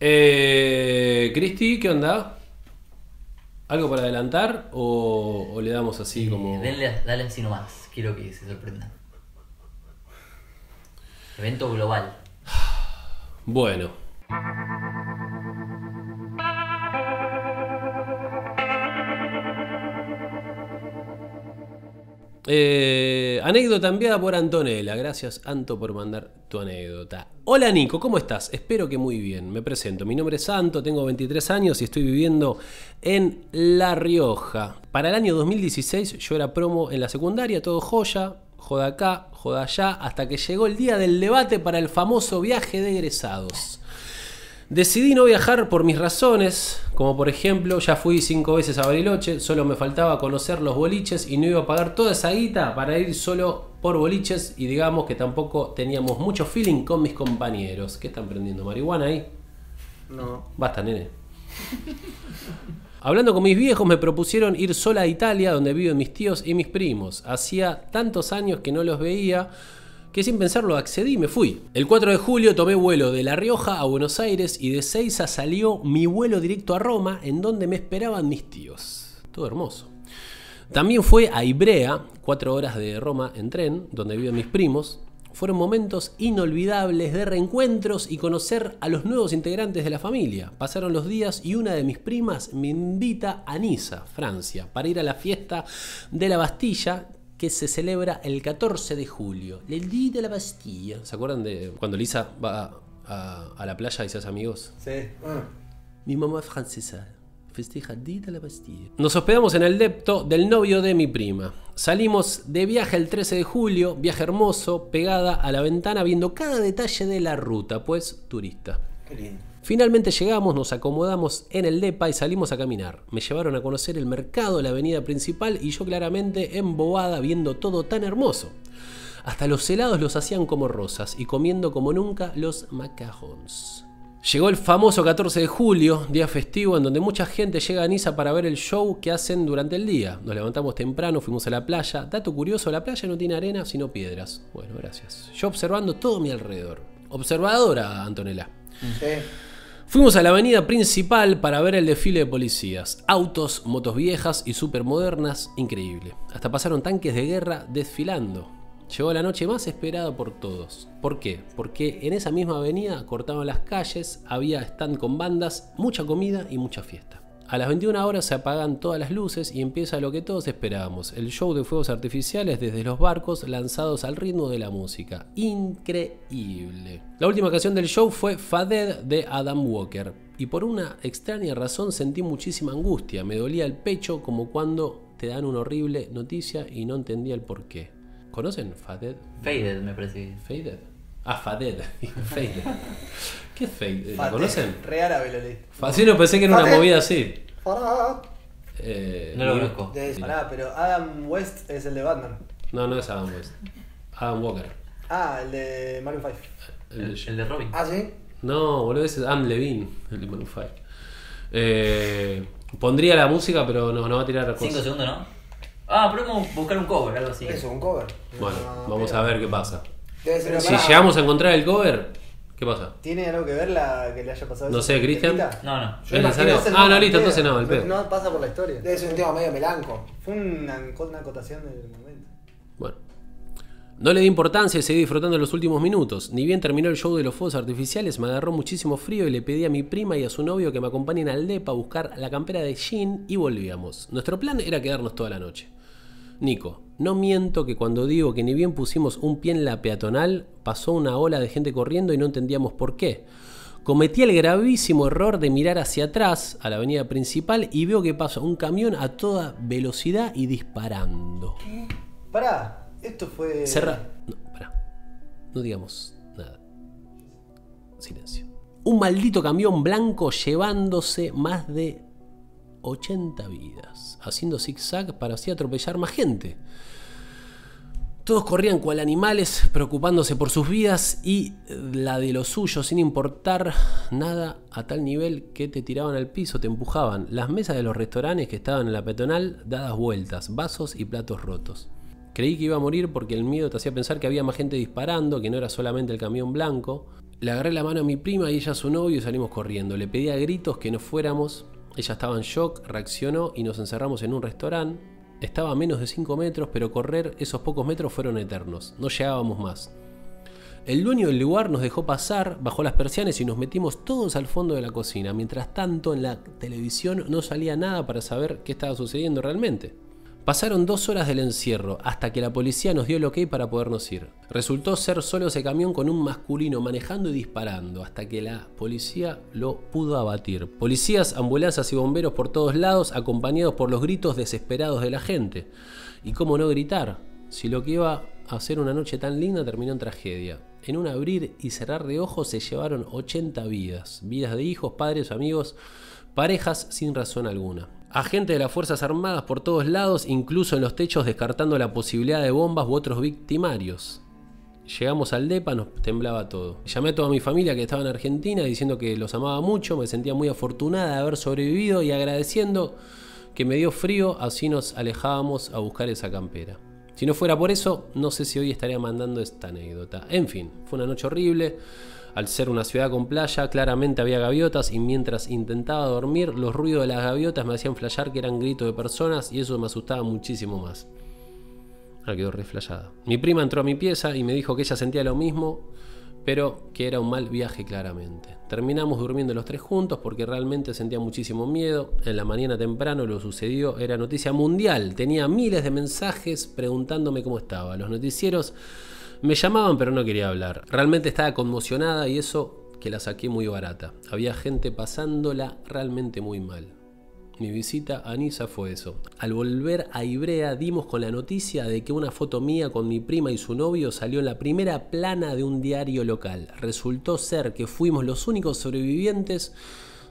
Eh, Cristi, ¿qué onda? ¿Algo para adelantar o, o le damos así como... Denle, dale así nomás, quiero que se sorprendan. Evento global. Bueno. Eh, anécdota enviada por Antonella. Gracias, Anto, por mandar tu anécdota. Hola, Nico, ¿cómo estás? Espero que muy bien. Me presento. Mi nombre es Santo, tengo 23 años y estoy viviendo en La Rioja. Para el año 2016 yo era promo en la secundaria, todo joya, joda acá, joda allá, hasta que llegó el día del debate para el famoso viaje de egresados. Decidí no viajar por mis razones, como por ejemplo, ya fui cinco veces a Bariloche, solo me faltaba conocer los boliches y no iba a pagar toda esa guita para ir solo por boliches y digamos que tampoco teníamos mucho feeling con mis compañeros. ¿Qué están prendiendo? ¿Marihuana ahí? No. Basta, nene. Hablando con mis viejos me propusieron ir sola a Italia, donde viven mis tíos y mis primos. Hacía tantos años que no los veía que sin pensarlo accedí y me fui. El 4 de julio tomé vuelo de La Rioja a Buenos Aires y de Seiza salió mi vuelo directo a Roma, en donde me esperaban mis tíos. Todo hermoso. También fue a Ibrea, cuatro horas de Roma en tren, donde viven mis primos. Fueron momentos inolvidables de reencuentros y conocer a los nuevos integrantes de la familia. Pasaron los días y una de mis primas me invita a Niza, Francia, para ir a la fiesta de la Bastilla, que se celebra el 14 de julio, el Día de la Bastilla. ¿Se acuerdan de cuando Lisa va a, a la playa y se hace amigos? Sí. Ah. Mi mamá es francesa. Festeja el Día de la Bastilla. Nos hospedamos en el depto del novio de mi prima. Salimos de viaje el 13 de julio, viaje hermoso, pegada a la ventana viendo cada detalle de la ruta, pues turista. Qué lindo. Finalmente llegamos, nos acomodamos en el DEPA y salimos a caminar. Me llevaron a conocer el mercado, la avenida principal y yo claramente embobada viendo todo tan hermoso. Hasta los helados los hacían como rosas y comiendo como nunca los macarons. Llegó el famoso 14 de julio, día festivo en donde mucha gente llega a Niza para ver el show que hacen durante el día. Nos levantamos temprano, fuimos a la playa. Dato curioso, la playa no tiene arena sino piedras. Bueno, gracias. Yo observando todo mi alrededor. Observadora, Antonella. Sí. Fuimos a la avenida principal para ver el desfile de policías. Autos, motos viejas y supermodernas, increíble. Hasta pasaron tanques de guerra desfilando. Llegó la noche más esperada por todos. ¿Por qué? Porque en esa misma avenida cortaban las calles, había stand con bandas, mucha comida y mucha fiesta. A las 21 horas se apagan todas las luces y empieza lo que todos esperábamos, el show de fuegos artificiales desde los barcos lanzados al ritmo de la música. Increíble. La última canción del show fue Faded de Adam Walker y por una extraña razón sentí muchísima angustia, me dolía el pecho como cuando te dan una horrible noticia y no entendía el por qué. ¿Conocen Faded? Faded, me parece. ¿Faded? Ah, Faded. Faded. ¿Qué es Faded? ¿La conocen? Re árabe lo leí. Así no pensé que era una movida así. Farah. Eh, No lo conozco. De- Pará, pero Adam West es el de Batman. No, no es Adam West. Adam Walker. Ah, el de Maroon 5. El- El, el de Robin. Ah, sí. No, boludo, ese es Adam Levine, el de Maroon 5. Eh, pondría la música, pero no, no va a tirar Cinco cosas. segundos, ¿no? Ah, podemos buscar un cover, algo así. Eso, un cover. Bueno, Ah, vamos a ver qué pasa. Debe ser Si llegamos a encontrar el cover, ¿qué pasa? ¿Tiene algo que ver la que le haya pasado No eso sé, Cristian. No, no. Yo ¿Es imagino Ah, no, no, listo, entonces no, el pedo. No pasa por la historia. Debe ser un tema medio melanco. Fue una, una acotación del momento. Bueno. No le di importancia y seguí disfrutando los últimos minutos. Ni bien terminó el show de los fuegos artificiales, me agarró muchísimo frío y le pedí a mi prima y a su novio que me acompañen al DEPA a buscar la campera de Jean y volvíamos. Nuestro plan era quedarnos toda la noche. Nico, no miento que cuando digo que ni bien pusimos un pie en la peatonal, pasó una ola de gente corriendo y no entendíamos por qué. Cometí el gravísimo error de mirar hacia atrás, a la avenida principal, y veo que pasa un camión a toda velocidad y disparando. Pará, esto fue. Cerra. No, pará. No digamos nada. Silencio. Un maldito camión blanco llevándose más de 80 vidas, haciendo zigzag para así atropellar más gente. Todos corrían cual animales, preocupándose por sus vidas y la de los suyos, sin importar nada, a tal nivel que te tiraban al piso, te empujaban. Las mesas de los restaurantes que estaban en la peatonal dadas vueltas, vasos y platos rotos. Creí que iba a morir porque el miedo te hacía pensar que había más gente disparando, que no era solamente el camión blanco. Le agarré la mano a mi prima y ella a su novio y salimos corriendo. Le pedí a gritos que no fuéramos. Ella estaba en shock, reaccionó y nos encerramos en un restaurante. Estaba a menos de 5 metros, pero correr esos pocos metros fueron eternos. No llegábamos más. El dueño del lugar nos dejó pasar, bajó las persianas y nos metimos todos al fondo de la cocina. Mientras tanto, en la televisión no salía nada para saber qué estaba sucediendo realmente. Pasaron dos horas del encierro hasta que la policía nos dio el ok para podernos ir. Resultó ser solo ese camión con un masculino manejando y disparando hasta que la policía lo pudo abatir. Policías, ambulancias y bomberos por todos lados acompañados por los gritos desesperados de la gente. ¿Y cómo no gritar? Si lo que iba a ser una noche tan linda terminó en tragedia. En un abrir y cerrar de ojos se llevaron 80 vidas. Vidas de hijos, padres, amigos, parejas sin razón alguna. Agentes de las Fuerzas Armadas por todos lados, incluso en los techos descartando la posibilidad de bombas u otros victimarios. Llegamos al DEPA, nos temblaba todo. Llamé a toda mi familia que estaba en Argentina diciendo que los amaba mucho, me sentía muy afortunada de haber sobrevivido y agradeciendo que me dio frío, así nos alejábamos a buscar esa campera. Si no fuera por eso, no sé si hoy estaría mandando esta anécdota. En fin, fue una noche horrible. Al ser una ciudad con playa, claramente había gaviotas y mientras intentaba dormir, los ruidos de las gaviotas me hacían flashear que eran gritos de personas y eso me asustaba muchísimo más. Ah, quedó reflejada. Mi prima entró a mi pieza y me dijo que ella sentía lo mismo, pero que era un mal viaje claramente. Terminamos durmiendo los tres juntos porque realmente sentía muchísimo miedo. En la mañana temprano lo sucedió, era noticia mundial. Tenía miles de mensajes preguntándome cómo estaba. Los noticieros me llamaban pero no quería hablar. Realmente estaba conmocionada y eso que la saqué muy barata. Había gente pasándola realmente muy mal. Mi visita a Niza fue eso. Al volver a Ibrea dimos con la noticia de que una foto mía con mi prima y su novio salió en la primera plana de un diario local. Resultó ser que fuimos los únicos sobrevivientes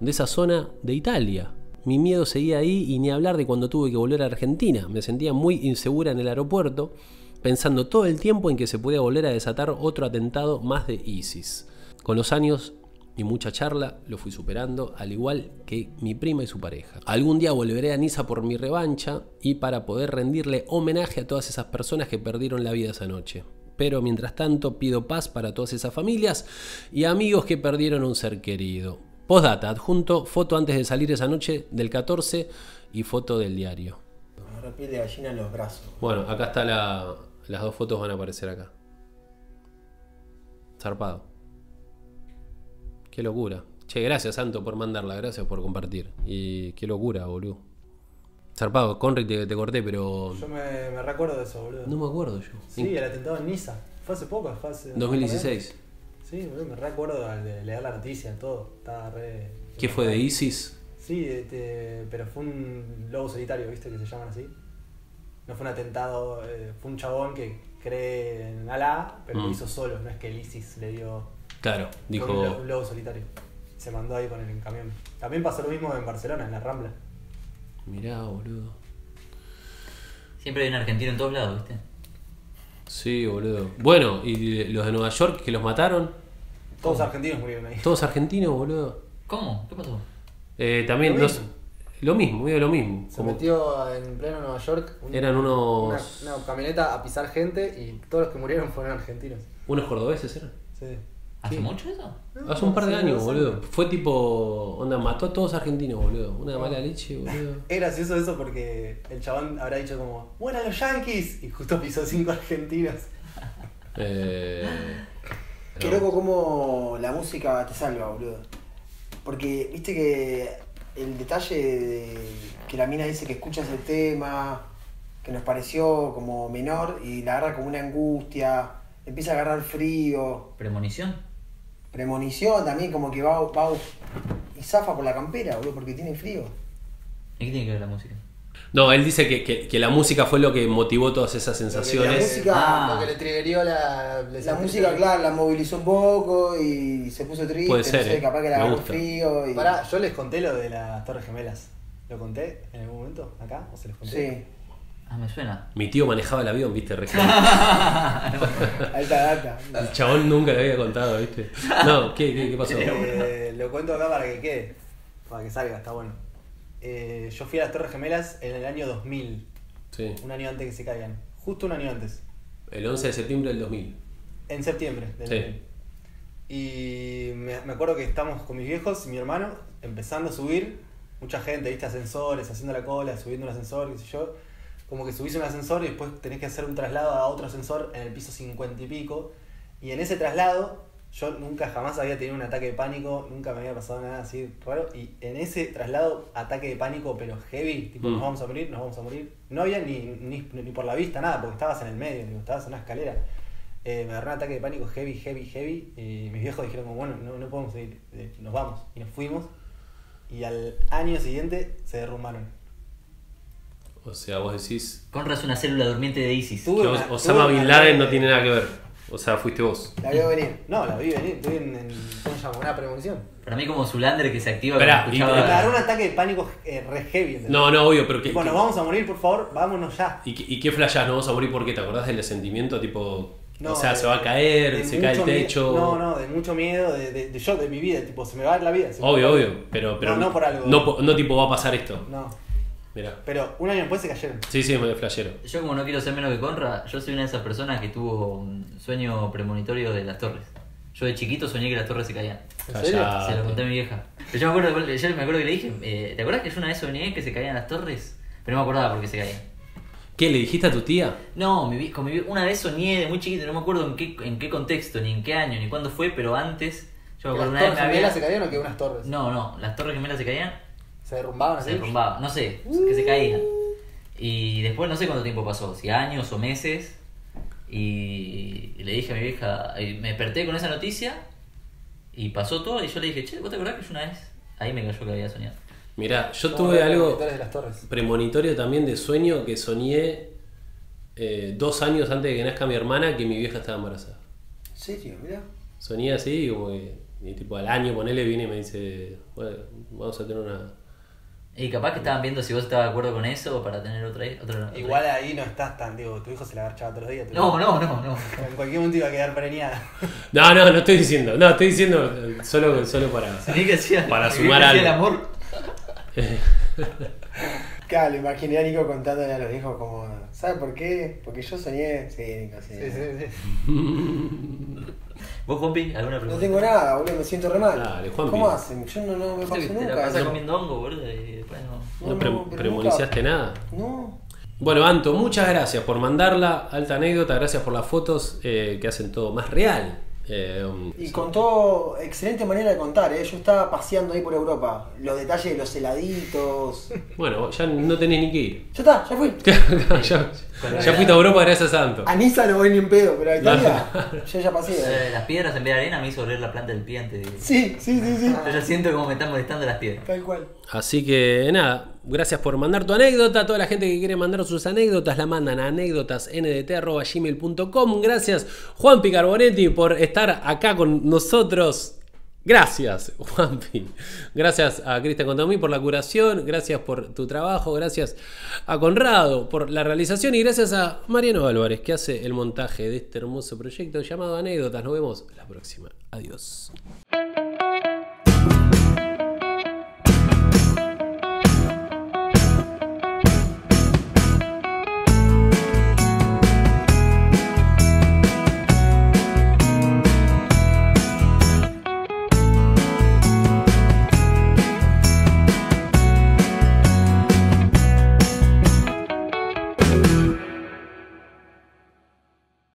de esa zona de Italia. Mi miedo seguía ahí y ni hablar de cuando tuve que volver a Argentina. Me sentía muy insegura en el aeropuerto, pensando todo el tiempo en que se podía volver a desatar otro atentado más de ISIS. Con los años y mucha charla lo fui superando, al igual que mi prima y su pareja. Algún día volveré a Niza por mi revancha y para poder rendirle homenaje a todas esas personas que perdieron la vida esa noche. Pero mientras tanto pido paz para todas esas familias y amigos que perdieron un ser querido. Postdata, adjunto foto antes de salir esa noche del 14 y foto del diario. Piel de gallina en los brazos. Bueno, acá está la, las dos fotos van a aparecer acá. Zarpado. Qué locura. Che, gracias Santo por mandarla, gracias por compartir. Y qué locura, boludo. Zarpado, Conric te, te corté, pero. Yo me, me recuerdo de eso, boludo. No me acuerdo yo. Sí, el atentado en Niza. Fue hace poco, fue hace. 2016. Sí, boludo, me recuerdo al de leer la noticia, todo. Estaba re. ¿Qué fue de ISIS? Sí, este, pero fue un lobo solitario, ¿viste? Que se llaman así. No fue un atentado, eh, fue un chabón que cree en Alá, pero Mm. lo hizo solo, no es que el ISIS le dio. Claro, dijo. Un, lo- un lobo solitario. Se mandó ahí con el camión. También pasó lo mismo en Barcelona, en la Rambla. Mirá, boludo. Siempre hay un argentino en todos lados, ¿viste? Sí, boludo. Bueno, y los de Nueva York que los mataron, Todos argentinos murieron ahí. todos argentinos, boludo. ¿Cómo? ¿Qué pasó? Eh, también mismo. Lo mismo, medio lo mismo. Se Como- metió en pleno Nueva York. un- Eran unos- Una, una camioneta a pisar gente y todos los que murieron fueron argentinos. unos cordobeses eran. Sí. ¿Hace Sí. mucho eso? Hace un par de Sí, años, boludo. Fue tipo. Onda, mató a todos argentinos, boludo. Una mala leche, boludo. Es gracioso eso porque el chabón habrá dicho como, ¡Buena los yankees! Y justo pisó cinco argentinos. Eh, Qué loco cómo la música te salva, boludo. Porque, viste que el detalle de que la mina dice que escucha ese tema, que nos pareció como menor y la agarra como una angustia, empieza a agarrar frío, ¿Premonición? premonición también, como que va, va y zafa por la campera, boludo, porque tiene frío. ¿Y qué tiene que ver la música? No, él dice que, que- que la música fue lo que motivó todas esas La sensaciones. música, Ah. Lo que le triggerió la. la música, claro, la movilizó un poco y se puso triste. Puede no ser, sé, eh. capaz que era gusta. frío. Y... Pará, yo les conté lo de las Torres Gemelas. ¿Lo conté en algún momento acá? ¿O se los conté? Sí, Ah, me suena. Mi tío manejaba el avión, viste, alta data. El chabón nunca le había contado, viste. No, ¿qué, qué, qué pasó? Eh, lo cuento acá para que quede, para que salga, está bueno. Eh, yo fui a las Torres Gemelas en el año 2000, Sí, un año antes que se caigan. Justo un año antes, el 11 de septiembre del 2000. en septiembre del Sí. 2000. Y me, me acuerdo que estamos con mis viejos y mi hermano empezando a subir, mucha gente, viste, ascensores, haciendo la cola, subiendo un ascensor, qué sé yo. Como que subís un ascensor y después tenés que hacer un traslado a otro ascensor en el piso 50 y pico. Y en ese traslado, yo nunca jamás había tenido un ataque de pánico, nunca me había pasado nada así raro. Y en ese traslado, ataque de pánico, pero heavy, tipo, Mm. nos vamos a morir, nos vamos a morir. No había ni, ni, ni por la vista nada, porque estabas en el medio, digo, estabas en una escalera. Eh, me agarró un ataque de pánico heavy, heavy, heavy. Y mis viejos dijeron, como, bueno, no, no podemos seguir, eh, nos vamos. Y nos fuimos. Y al año siguiente se derrumbaron. O sea, vos decís Conra es una célula durmiente de ISIS. Una- Osama Bin Laden no tiene nada que ver. O sea, fuiste vos. La vio venir. No, la vi venir, estoy en, en ¿cómo se llama? Una premonición. Para mí como Zulander que se activa Esperá, cuando escuchaba- Me agarró un ataque de pánico eh, re heavy. ¿entendés? No, no, obvio, pero ¿qué, Tipo, nos qué- vamos a morir, por favor, vámonos ya. ¿y, qué- y qué flashás? ¿No vamos a morir porque te acordás del sentimiento? Tipo, No, o sea, de- se va a caer, se cae el mucho mie- techo. No, no, de mucho miedo, de, de, de yo, de mi vida, tipo, se me va la vida. se me Obvio, va la vida. obvio. Pero, pero No, no por algo. No, po- no tipo va a pasar esto. No, Mira. pero un año después se cayeron. Sí, sí, me flashero. Yo como no quiero ser menos que Conra, yo soy una de esas personas que tuvo un sueño premonitorio de las torres. Yo de chiquito soñé que las torres se caían. ¿En serio? Callate. Se lo conté a mi vieja. Pero yo me acuerdo, yo me acuerdo que le dije, eh, ¿te acuerdas que yo una vez soñé que se caían las torres? Pero no me acordaba por qué se caían. ¿Qué le dijiste a tu tía? No, mi, con mi una vez soñé de muy chiquito, no me acuerdo en qué, en qué contexto, ni en qué año, ni cuándo fue, pero antes, yo me ¿Las acuerdo una torres vez me había... gemelas se cayeron o que unas torres? No, no, las torres gemelas se caían, Se derrumbaban así. se derrumbaban, no sé, que se caían. Y después no sé cuánto tiempo pasó, si años o meses, y le dije a mi vieja, y me desperté con esa noticia, y pasó todo, y yo le dije, che, ¿vos te acordás que yo una vez? Ahí me cayó que había soñado. Mirá, yo tuve algo premonitorio también de sueño que soñé eh, dos años antes de que nazca mi hermana que mi vieja estaba embarazada. ¿En serio? Mirá. Soñé así, como que, y tipo al año ponele viene y me dice, bueno, vamos a tener una... Y capaz que estaban viendo si vos estabas de acuerdo con eso para tener otra, otra, otra- Igual ahí no estás tan, digo, tu hijo se la agarchaba todos los días. No, no, no, no. En cualquier momento iba a quedar preñada. No, no, no estoy diciendo, no, estoy diciendo eh, solo, solo para... Que hacía, Para sumar algo. el amor. Claro, lo imaginé a Nico contándole a los hijos como, ¿sabes por qué? Porque yo soñé. Sí, Nico, sí. Sí, sí, sí. ¿Vos, Juanpi, alguna pregunta? No tengo nada, boludo, me siento re mal. Dale, Juanpi. ¿Cómo hacen? Yo no, no me paso te la nunca. eso. comiendo hongo, boludo, y después no... ¿No, No, pre- nada? No. Bueno, Anto, muchas gracias por mandarla, alta anécdota, gracias por las fotos eh, que hacen todo más real. Eh, um, Y contó, excelente manera de contar, ¿eh? Yo estaba paseando ahí por Europa. Los detalles de los heladitos. bueno, ya no tenés ni que ir. Ya está, ya fui. ya, ya fuiste a Europa gracias a Anto. A Niza no voy ni en pedo, pero a Italia yo ya pasé. Eh, Las piedras en vez de arena me hizo oler la planta del pie antes de... Sí, sí, sí, sí. Yo ya siento como me están molestando las piedras. Tal cual. Así que nada, gracias por mandar tu anécdota. Toda la gente que quiere mandar sus anécdotas la mandan a anécdotasndt.gmail.com. Gracias Juanpi Carbonetti por estar acá con nosotros. Gracias, Juanpi. Gracias a Cristian Contomí por la curación. Gracias por tu trabajo. Gracias a Conrado por la realización. Y gracias a Mariano Álvarez que hace el montaje de este hermoso proyecto llamado Anécdotas. Nos vemos la próxima. Adiós.